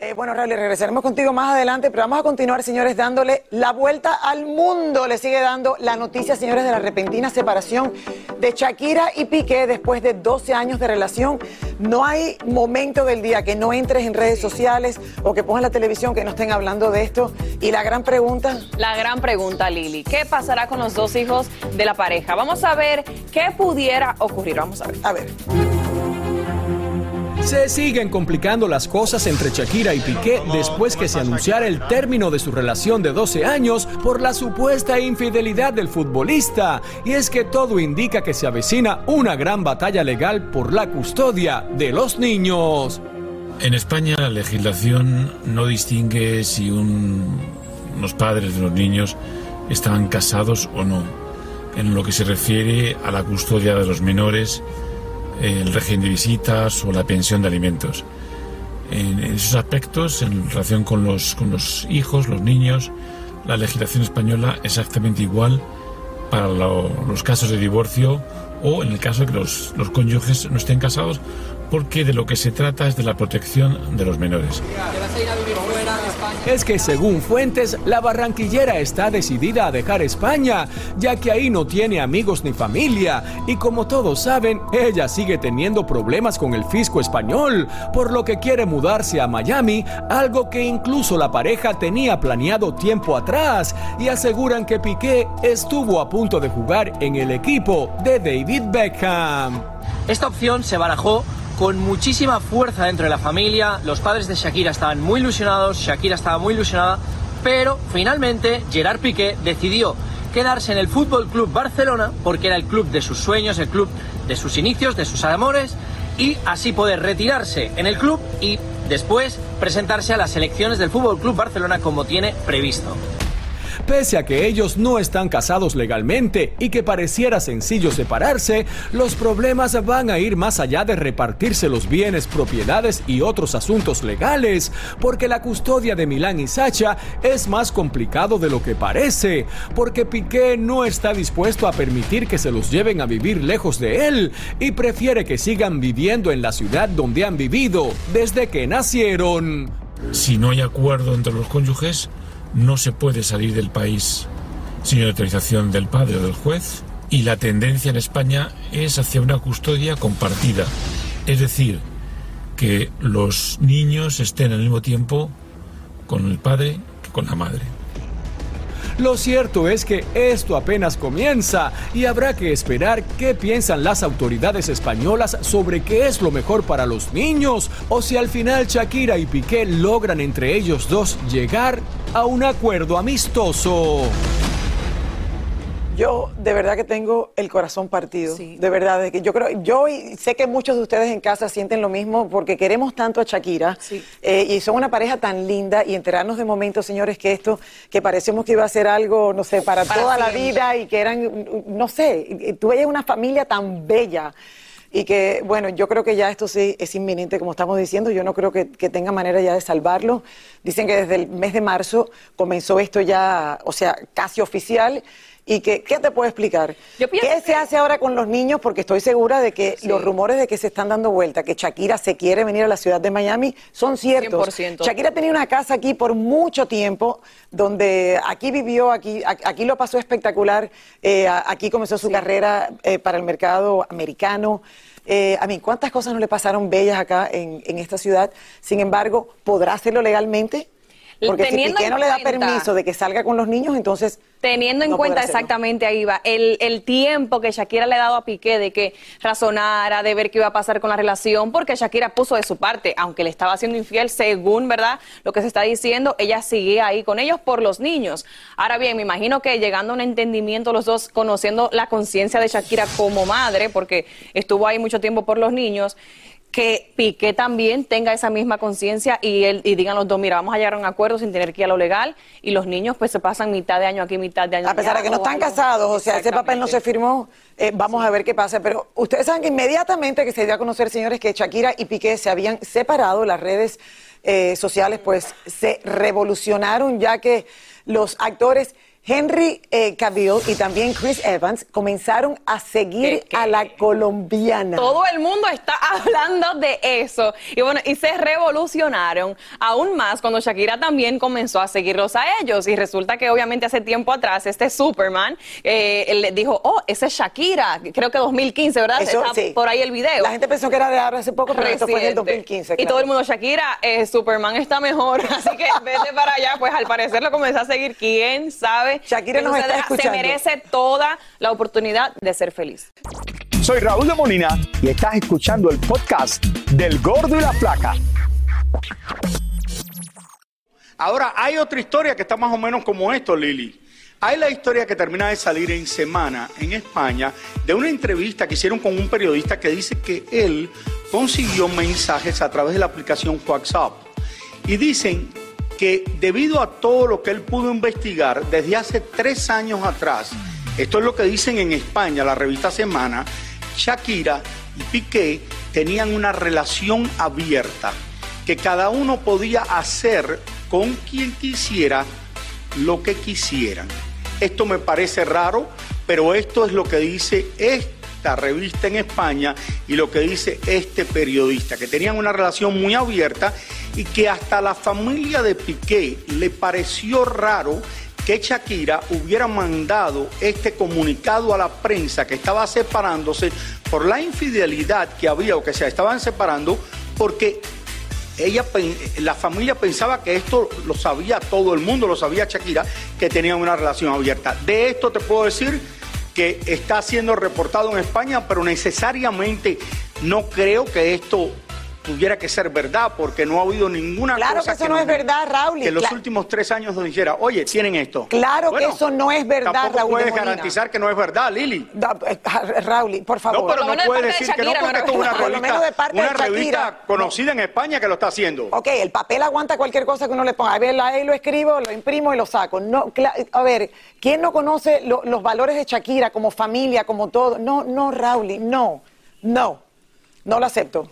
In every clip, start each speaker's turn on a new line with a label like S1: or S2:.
S1: Eh, bueno, Raúl, regresaremos contigo más adelante, pero vamos a continuar, señores, dándole la vuelta al mundo. Le sigue dando la noticia, señores, de la repentina separación de Shakira y Piqué después de 12 años de relación. No hay momento del día que no entres en redes sociales o que pongas la televisión que no estén hablando de esto. Y la gran pregunta.
S2: La gran pregunta, Lili. ¿Qué pasará con los dos hijos de la pareja? Vamos a ver qué pudiera ocurrir. Vamos a ver.
S1: A ver.
S3: Se siguen complicando las cosas entre Shakira y Piqué después que se anunciara el término de su relación de 12 años por la supuesta infidelidad del futbolista. Y es que todo indica que se avecina una gran batalla legal por la custodia de los niños.
S4: En España la legislación no distingue si un- unos padres de los niños estaban casados o no. En lo que se refiere a la custodia de los menores, el régimen de visitas o la pensión de alimentos. En esos aspectos, en relación con los, con los hijos, los niños, la legislación española es exactamente igual para lo- los casos de divorcio o en el caso de que los, los cónyuges no estén casados, porque de lo que se trata es de la protección de los menores.
S3: Es que según fuentes, la barranquillera está decidida a dejar España, ya que ahí no tiene amigos ni familia, y como todos saben, ella sigue teniendo problemas con el fisco español, por lo que quiere mudarse a Miami, algo que incluso la pareja tenía planeado tiempo atrás, y aseguran que Piqué estuvo a punto de jugar en el equipo de David Beckham.
S5: Esta opción se barajó con muchísima fuerza dentro de la familia. Los padres de Shakira estaban muy ilusionados, Shakira estaba muy ilusionada, pero finalmente Gerard Piqué decidió quedarse en el Fútbol Club Barcelona porque era el club de sus sueños, el club de sus inicios, de sus amores y así poder retirarse en el club y después presentarse a las elecciones del Fútbol Club Barcelona como tiene previsto.
S3: Pese a que ellos no están casados legalmente y que pareciera sencillo separarse, los problemas van a ir más allá de repartirse los bienes, propiedades y otros asuntos legales, porque la custodia de Milán y Sacha es más complicado de lo que parece, porque Piqué no está dispuesto a permitir que se los lleven a vivir lejos de él y prefiere que sigan viviendo en la ciudad donde han vivido desde que nacieron.
S4: Si no hay acuerdo entre los cónyuges, no se puede salir del país sin autorización del padre o del juez y la tendencia en España es hacia una custodia compartida, es decir, que los niños estén al mismo tiempo con el padre que con la madre.
S3: Lo cierto es que esto apenas comienza y habrá que esperar qué piensan las autoridades españolas sobre qué es lo mejor para los niños o si al final Shakira y Piqué logran entre ellos dos llegar a un acuerdo amistoso.
S1: Yo de verdad que tengo el corazón partido. De verdad, de que yo creo, yo y sé que muchos de ustedes en casa sienten lo mismo porque queremos tanto a Shakira eh, y son una pareja tan linda y enterarnos de momentos, señores, que esto, que parecemos que iba a ser algo, no sé, para,
S2: Para
S1: toda la vida y que eran, no sé, tú veías una familia tan bella. Y que, bueno, yo creo que ya esto sí es inminente, como estamos diciendo. Yo no creo que, que tenga manera ya de salvarlo. Dicen que desde el mes de marzo comenzó esto ya, o sea, casi oficial. ¿Y que, qué te puedo explicar?
S2: Yo
S1: ¿Qué se hace ahora con los niños? Porque estoy segura de que los rumores de que se están dando vuelta, que Shakira se quiere venir a la ciudad de Miami, son ciertos.
S2: 100%.
S1: Shakira tenía una casa aquí por mucho tiempo, donde aquí vivió, aquí, aquí lo pasó espectacular, eh, aquí comenzó su carrera eh, para el mercado americano. Eh, a mí, ¿cuántas cosas no le pasaron bellas acá en, en esta ciudad? Sin embargo, ¿podrá hacerlo legalmente? Porque si
S2: Teniendo
S1: Piqué
S2: en
S1: no le da
S2: cuenta-
S1: permiso de que salga con los niños, entonces...
S2: Teniendo en cuenta exactamente ahí va, el, el tiempo que Shakira le ha dado a Piqué de que razonara, de ver qué iba a pasar con la relación, porque Shakira puso de su parte, aunque le estaba siendo infiel, según verdad lo que se está diciendo, ella sigue ahí con ellos por los niños. Ahora bien, me imagino que llegando a un entendimiento los dos, conociendo la conciencia de Shakira como madre, porque estuvo ahí mucho tiempo por los niños, que Piqué también tenga esa misma conciencia y él y digan los dos, mira, vamos a llegar a un acuerdo sin tener que ir a lo legal y los niños pues se pasan mitad de año aquí, mitad de año
S1: A pesar
S2: allá,
S1: de que no están casados, o sea, ese papel no se firmó, eh, vamos a ver qué pasa. Pero ustedes saben que inmediatamente que se dio a conocer, señores, que Shakira y Piqué se habían separado, las redes eh, sociales pues se revolucionaron ya que los actores Henry eh, Cavill y también Chris Evans comenzaron a seguir
S2: ¿Qué, qué?
S1: a la colombiana.
S2: Todo el mundo está hablando de eso. Y bueno, y se revolucionaron aún más cuando Shakira también comenzó a seguirlos a ellos. Y resulta que obviamente hace tiempo atrás este Superman eh, le dijo, oh, ese es Shakira. Creo que 2015, ¿verdad?
S1: Eso,
S2: está
S1: sí.
S2: por ahí el video.
S1: La gente pensó que era de ahora hace poco, pero esto fue en el
S2: Reciente.
S1: 2015.
S2: Y todo el mundo, Shakira, eh, Superman está mejor, así que vete para allá. Pues al parecer lo comenzó a seguir, quién sabe.
S1: Shakira nos
S2: Pero
S1: está
S2: se-
S1: escuchando.
S2: Se merece toda la oportunidad de ser feliz.
S6: Soy Raúl de Molina y estás escuchando el podcast del Gordo y la Flaca. Ahora, hay otra historia que está más o menos como esto, Lili. Hay la historia que termina de salir en semana en España de una entrevista que hicieron con un periodista que dice que él consiguió mensajes a través de la aplicación WhatsApp. Y dicen que debido a todo lo que él pudo investigar desde hace tres años atrás, esto es lo que dicen en España, la revista Semana, Shakira y Piqué tenían una relación abierta, que cada uno podía hacer con quien quisiera lo que quisieran. Esto me parece raro, pero esto es lo que dice esta revista en España y lo que dice este periodista, que tenían una relación muy abierta y que hasta la familia de Piqué le pareció raro que Shakira hubiera mandado este comunicado a la prensa que estaba separándose por la infidelidad que había o que se estaban separando porque ella, la familia pensaba que esto lo sabía todo el mundo, lo sabía Shakira, que tenían una relación abierta. De esto te puedo decir que está siendo reportado en España, pero necesariamente no creo que esto tuviera que ser verdad, porque no ha habido ninguna
S1: Claro
S6: cosa
S1: que eso no es verdad, Raúl,
S6: Que en los últimos tres años nos dijera, oye, tienen esto.
S1: Claro que eso no es verdad,
S6: Tampoco
S1: Raúl de
S6: puedes garantizar que no es verdad, Lili.
S1: Da- eh, Raúl, por favor.
S6: No, pero
S2: Por
S6: no
S2: de
S6: puedes
S2: parte de
S6: decir que no,
S2: Shakira,
S6: porque
S2: no
S6: esto es una
S1: Por lo
S6: revista,
S1: menos de parte de
S6: una revista
S1: Shakira.
S6: conocida en España que lo está haciendo.
S1: Ok, el papel aguanta cualquier cosa que uno le ponga. A ver, ahí lo escribo, lo imprimo y lo saco. No, a ver, ¿quién no conoce lo- los valores de Shakira como familia, como todo? No, no, Raúl, no, no, no lo acepto.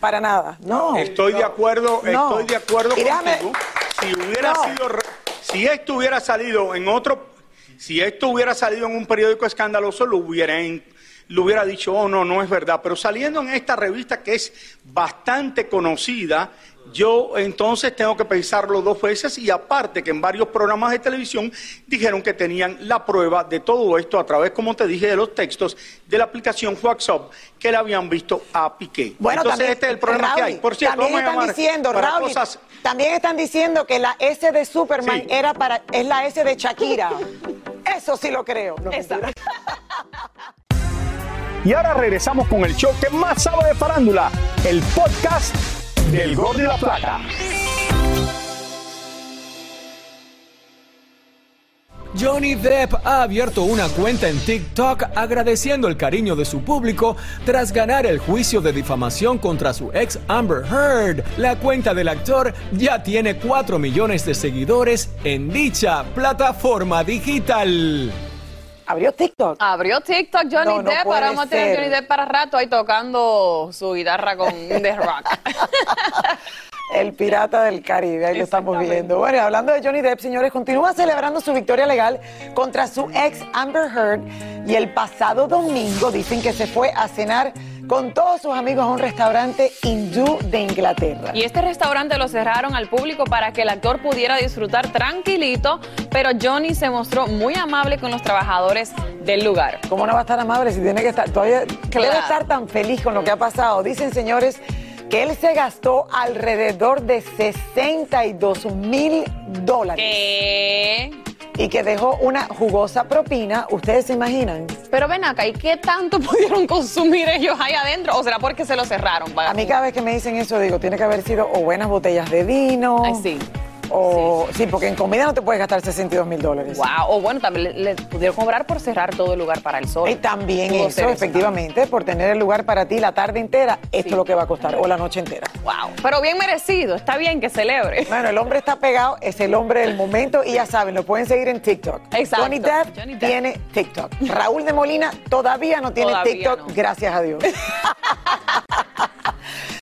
S1: Para nada, no.
S6: Estoy de acuerdo,
S1: No.
S6: estoy de acuerdo contigo. Si hubiera
S1: No.
S6: sido, si esto hubiera salido en otro, si esto hubiera salido en un periódico escandaloso, lo hubiera, en- lo hubiera dicho, oh no, no es verdad. Pero saliendo en esta revista que es bastante conocida, yo entonces tengo que pensarlo dos veces y aparte que en varios programas de televisión dijeron que tenían la prueba de todo esto a través, como te dije, de los textos de la aplicación WhatsApp que le habían visto a Piqué.
S1: Bueno,
S6: entonces
S1: también,
S6: este es el problema que hay. Por cierto,
S1: también están diciendo, Raúl,
S6: cosas
S1: también están diciendo que la S de Superman
S6: Sí.
S1: era para, es la S de Shakira. Eso sí lo creo. No.
S6: Y ahora regresamos con el show que más sabe de farándula, el podcast del Gordo y la Plata.
S3: Johnny Depp ha abierto una cuenta en TikTok agradeciendo el cariño de su público tras ganar el juicio de difamación contra su ex Amber Heard. La cuenta del actor ya tiene 4 millones de seguidores en dicha plataforma digital.
S1: Abrió TikTok.
S2: Abrió TikTok Johnny
S1: No, no
S2: Depp, ahora vamos a tener. Johnny Depp para rato ahí tocando su guitarra con The Rock.
S1: El pirata del Caribe, ahí lo estamos viendo. Bueno, y hablando de Johnny Depp, señores, continúa celebrando su victoria legal contra su ex Amber Heard y el pasado domingo dicen que se fue a cenar con todos sus amigos a un restaurante hindú de Inglaterra.
S2: Y este restaurante lo cerraron al público para que el actor pudiera disfrutar tranquilito, pero Johnny se mostró muy amable con los trabajadores del lugar.
S1: ¿Cómo no va a estar amable si tiene que estar, todavía
S2: Claro.
S1: debe estar tan feliz con lo que ha pasado? Dicen, señores, que él se gastó alrededor de 62 mil dólares
S2: ¿Qué?
S1: Y que dejó una jugosa propina. ¿Ustedes se imaginan?
S2: Pero ven acá, ¿y qué tanto pudieron consumir ellos ahí adentro? ¿O será porque se lo cerraron?
S1: A mí cada vez que me dicen eso digo, tiene que haber sido o buenas botellas de vino.
S2: Ay, sí.
S1: O, sí. porque en comida no te puedes gastar 62 mil dólares.
S2: Wow. O bueno, también le, le pudieron cobrar por cerrar todo el lugar para el sol.
S1: Y también
S2: Pudo
S1: eso, efectivamente, por tener el lugar para ti la tarde entera, esto es lo que va a costar, o la noche entera.
S2: Wow. Pero bien merecido. Está bien que celebre.
S1: Bueno, el hombre está pegado, es el hombre del momento y ya saben, lo pueden seguir en TikTok.
S2: Exacto.
S1: Johnny Depp,
S2: Johnny Depp.
S1: tiene TikTok. Raúl de Molina todavía no tiene
S2: Todavía
S1: TikTok,
S2: no.
S1: gracias a Dios.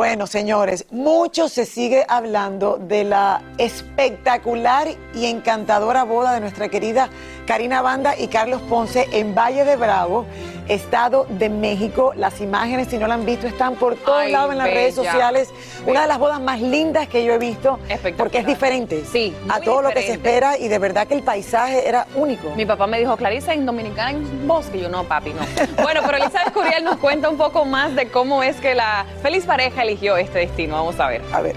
S1: Bueno, señores, mucho se sigue hablando de la espectacular y encantadora boda de nuestra querida Karina Banda y Carlos Ponce en Valle de Bravo, Estado de México. Las imágenes, si no la han visto, están por todos
S2: Ay,
S1: lados en las redes
S2: bella.
S1: sociales. Una de las bodas más lindas que yo he visto, porque es diferente
S2: Sí,
S1: a todo lo que se espera y de verdad que el paisaje era único.
S2: Mi papá me dijo, Clarisa, en Dominicana hay un bosque. Y yo, no, papi, no. Bueno, pero Elizabeth Curiel nos cuenta un poco más de cómo es que la feliz pareja eligió este destino. Vamos a ver.
S1: A ver.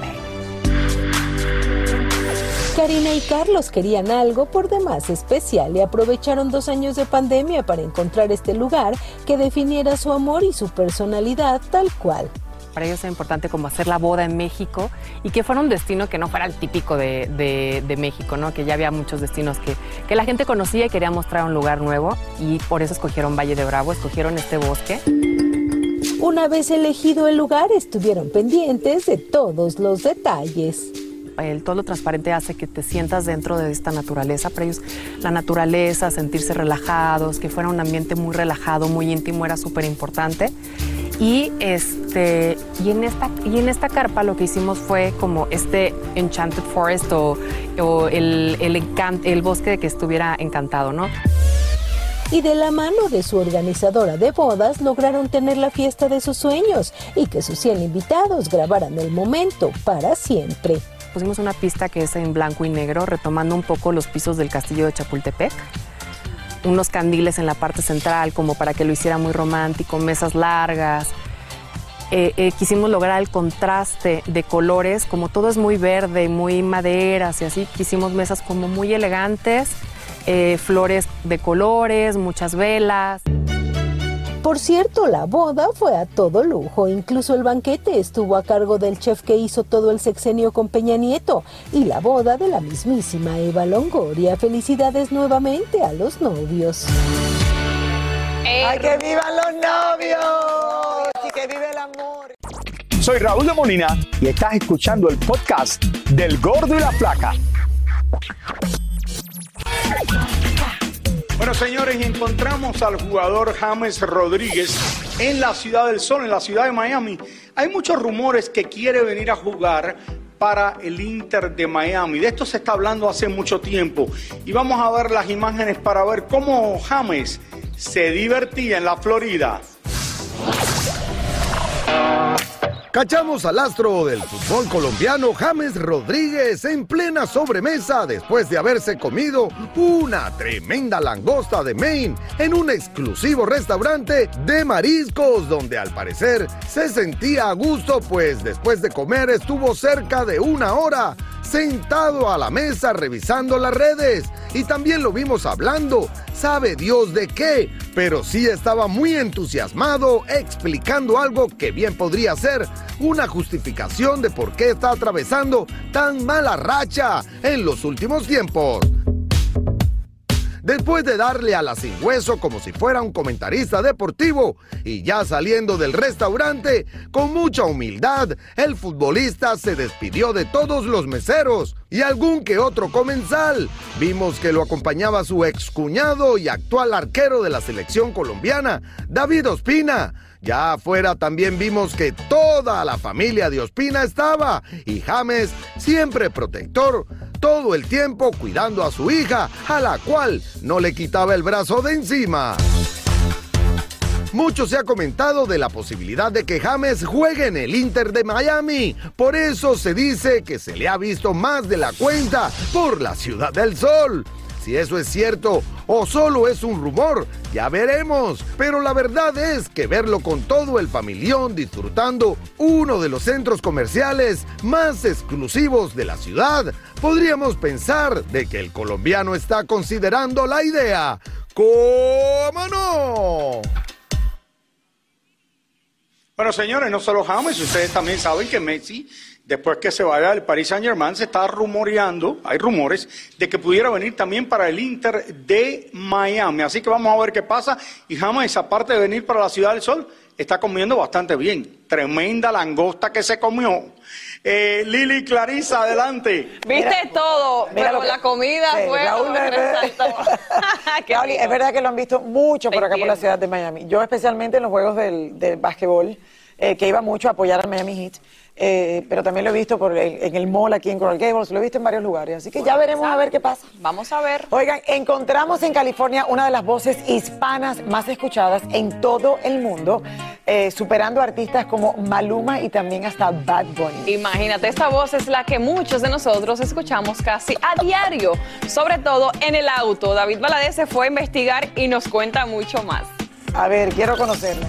S7: Karina y Carlos querían algo por demás especial y aprovecharon dos años de pandemia para encontrar este lugar que definiera su amor y su personalidad tal cual.
S8: Para ellos era importante como hacer la boda en México y que fuera un destino que no fuera el típico de, de- de México, ¿no? que ya había muchos destinos que, que la gente conocía y quería mostrar un lugar nuevo y por eso escogieron Valle de Bravo, escogieron este bosque.
S7: Una vez elegido el lugar, estuvieron pendientes de todos los detalles.
S8: Todo lo transparente hace que te sientas dentro de esta naturaleza. Para ellos la naturaleza, sentirse relajados, que fuera un ambiente muy relajado, muy íntimo, era súper importante. Y, este, y, en esta, y en esta carpa lo que hicimos fue como este Enchanted Forest o, el, el, bosque que estuviera encantado, ¿no?
S7: Y de la mano de su organizadora de bodas lograron tener la fiesta de sus sueños y que sus 100 invitados grabaran el momento para siempre.
S8: Pusimos una pista que es en blanco y negro, retomando un poco los pisos del castillo de Chapultepec. Unos candiles en la parte central, como para que lo hiciera muy romántico, mesas largas. Eh, eh, quisimos lograr el contraste de colores, como todo es muy verde, muy maderas y así, quisimos mesas como muy elegantes, eh, flores de colores, muchas velas.
S7: Por cierto, la boda fue a todo lujo, incluso el banquete estuvo a cargo del chef que hizo todo el sexenio con Peña Nieto y la boda de la mismísima Eva Longoria. Felicidades nuevamente a los novios.
S1: ¡Ay, que vivan los novios! ¡Y que vive el amor!
S9: Soy Raúl de Molina y estás escuchando el podcast del Gordo y la Flaca.
S6: Bueno, señores, encontramos al jugador James Rodríguez en la Ciudad del Sol, en la ciudad de Miami. Hay muchos rumores que quiere venir a jugar para el Inter de Miami. De esto se está hablando hace mucho tiempo. Y vamos a ver las imágenes para ver cómo James se divertía en la Florida.
S10: Cachamos al astro del fútbol colombiano James Rodríguez en plena sobremesa después de haberse comido una tremenda langosta de Maine en un exclusivo restaurante de mariscos donde al parecer se sentía a gusto pues después de comer estuvo cerca de una hora sentado a la mesa revisando las redes. Y también lo vimos hablando, sabe Dios de qué, pero sí estaba muy entusiasmado explicando algo que bien podría ser una justificación de por qué está atravesando tan mala racha en los últimos tiempos. Después de darle a la sin hueso como si fuera un comentarista deportivo y ya saliendo del restaurante, con mucha humildad, el futbolista se despidió de todos los meseros y algún que otro comensal. Vimos que lo acompañaba su excuñado y actual arquero de la selección colombiana, David Ospina. Ya afuera también vimos que toda la familia de Ospina estaba y James, siempre protector, todo el tiempo cuidando a su hija, a la cual no le quitaba el brazo de encima. Mucho se ha comentado de la posibilidad de que James juegue en el Inter de Miami. Por eso se dice que se le ha visto más de la cuenta por la Ciudad del Sol. Si eso es cierto o solo es un rumor, ya veremos. Pero la verdad es que verlo con todo el familión disfrutando uno de los centros comerciales más exclusivos de la ciudad, podríamos pensar de que el colombiano está considerando la idea. ¿Cómo no?
S6: Bueno, señores, no solo James, ustedes también saben que Messi después que se vaya del Paris Saint Germain, se está rumoreando, hay rumores, de que pudiera venir también para el Inter de Miami. Así que vamos a ver qué pasa. Y James, aparte de venir para la Ciudad del Sol, está comiendo bastante bien. Tremenda langosta que se comió. Eh, Lili Clarisa, adelante.
S2: Viste todo,
S1: Mira
S2: pero
S1: lo que-
S2: la comida
S1: Sí,
S2: fue
S1: Raúl,
S2: lo que
S1: es verdad. Raúl, es que lo han visto mucho por acá por la ciudad de Miami. Yo especialmente en los juegos del, del básquetbol, eh, que iba mucho a apoyar al Miami Heat, eh, pero también lo he visto por el- en el mall aquí en Coral Gables, lo he visto en varios lugares. Así que ya veremos a ver qué pasa.
S2: Vamos a ver.
S1: Oigan, encontramos en California una de las voces hispanas más escuchadas en todo el mundo, eh, superando artistas como Maluma y también hasta Bad Bunny.
S2: Imagínate, esta voz es la que muchos de nosotros escuchamos casi a diario, sobre todo en el auto. David Valadez se fue a investigar y nos cuenta mucho más.
S1: A ver, quiero conocerla.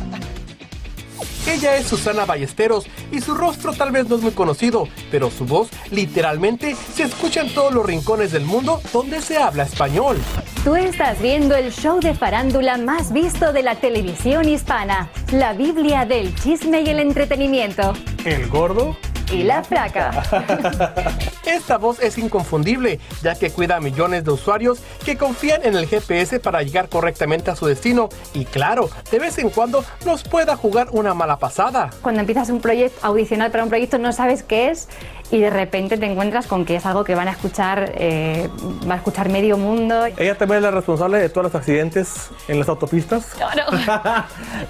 S11: Ella es Susana Ballesteros y su rostro tal vez no es muy conocido, pero su voz literalmente se escucha en todos los rincones del mundo donde se habla español.
S12: Tú estás viendo el show de farándula más visto de la televisión hispana, la Biblia del chisme y el entretenimiento.
S11: El gordo.
S12: Y la flaca.
S11: Esta voz es inconfundible, ya que cuida a millones de usuarios que confían en el GPS para llegar correctamente a su destino y claro, de vez en cuando nos pueda jugar una mala pasada.
S12: Cuando empiezas un proyecto, a audicionar para un proyecto, no sabes qué es y de repente te encuentras con que es algo que van a escuchar, eh, va a escuchar medio mundo.
S13: Ella también es la responsable de todos los accidentes en las autopistas.
S12: Claro.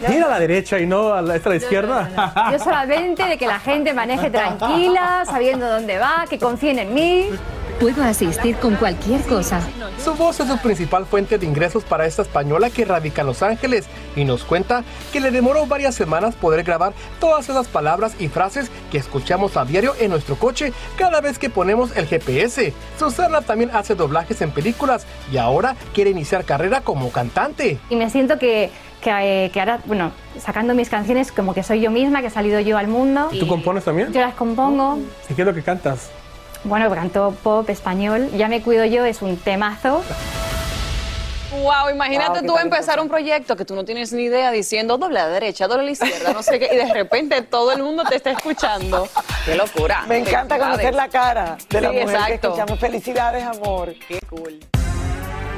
S13: Mira a la derecha y no a la, esta a la izquierda.
S12: Yo solamente de que la gente maneje tranquila, sabiendo dónde va, que confíen en mí.
S14: Puedo asistir con cualquier cosa.
S11: Su voz es su principal fuente de ingresos para esta española que radica en Los Ángeles y nos cuenta que le demoró varias semanas poder grabar todas esas palabras y frases que escuchamos a diario en nuestro coche cada vez que ponemos el GPS. Susana también hace doblajes en películas y ahora quiere iniciar carrera como cantante.
S12: Y me siento que, que, eh, que ahora, bueno, sacando mis canciones como que soy yo misma, que he salido yo al mundo.
S13: ¿Tú compones también?
S12: Yo las compongo.
S13: ¿Y qué es lo que cantas?
S12: Bueno, canto pop, español. Ya me cuido yo, es un temazo.
S2: Wow, imagínate
S12: Wow,
S2: tú empezar un proyecto que tú no tienes ni idea diciendo doble a la derecha, doble a la izquierda, no sé qué, y de repente todo el mundo te está escuchando. Qué locura.
S1: Me encanta conocer la cara de la
S2: Sí,
S1: mujer que
S2: exacto.
S1: escuchamos. Felicidades, amor.
S2: Qué cool.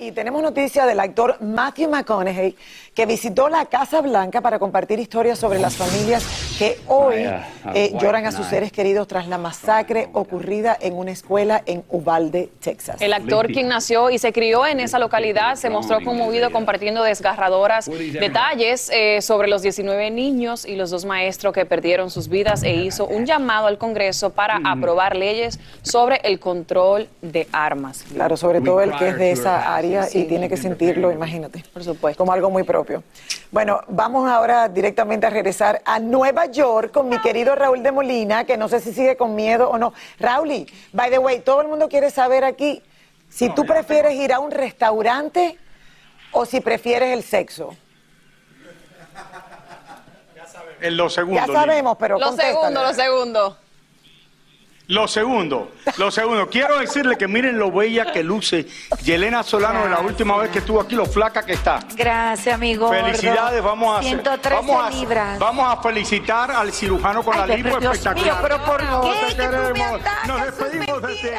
S1: Y tenemos noticia del actor Matthew McConaughey, que visitó la Casa Blanca para compartir historias sobre las familias que hoy eh,
S15: a
S1: lloran a sus seres queridos tras la masacre ocurrida en una escuela en Uvalde, Texas.
S2: El actor, quien nació y se crió en esa localidad, se mostró conmovido compartiendo desgarradoras detalles eh, sobre los 19 niños y los dos maestros que perdieron sus vidas e hizo un llamado al Congreso para aprobar leyes sobre el control de armas.
S1: Claro, sobre todo el que es de esa área y tiene que sentirlo, imagínate.
S2: Por supuesto.
S1: Como algo muy propio. Bueno, vamos ahora directamente a regresar a Nueva York con mi querido Raúl de Molina, que no sé si sigue con miedo o no. Raúl, by the way, todo el mundo quiere saber aquí si tú prefieres ir a un restaurante o si prefieres el sexo.
S6: En lo segundo.
S1: Ya sabemos, pero
S2: Lo
S1: contéstale.
S2: segundo, lo segundo.
S6: Lo segundo, lo segundo, quiero decirle que miren lo bella que luce Yelena Solano de la última vez que estuvo aquí, lo flaca que está.
S16: Gracias, amigo.
S6: Felicidades, vamos a hacer-
S16: 113
S6: vamos a,
S16: libras.
S6: Vamos a felicitar al cirujano con
S16: Ay,
S6: la lipo espectacular.
S16: mío, pero ¿por
S6: te queremos.
S16: atacas,
S6: Nos despedimos desde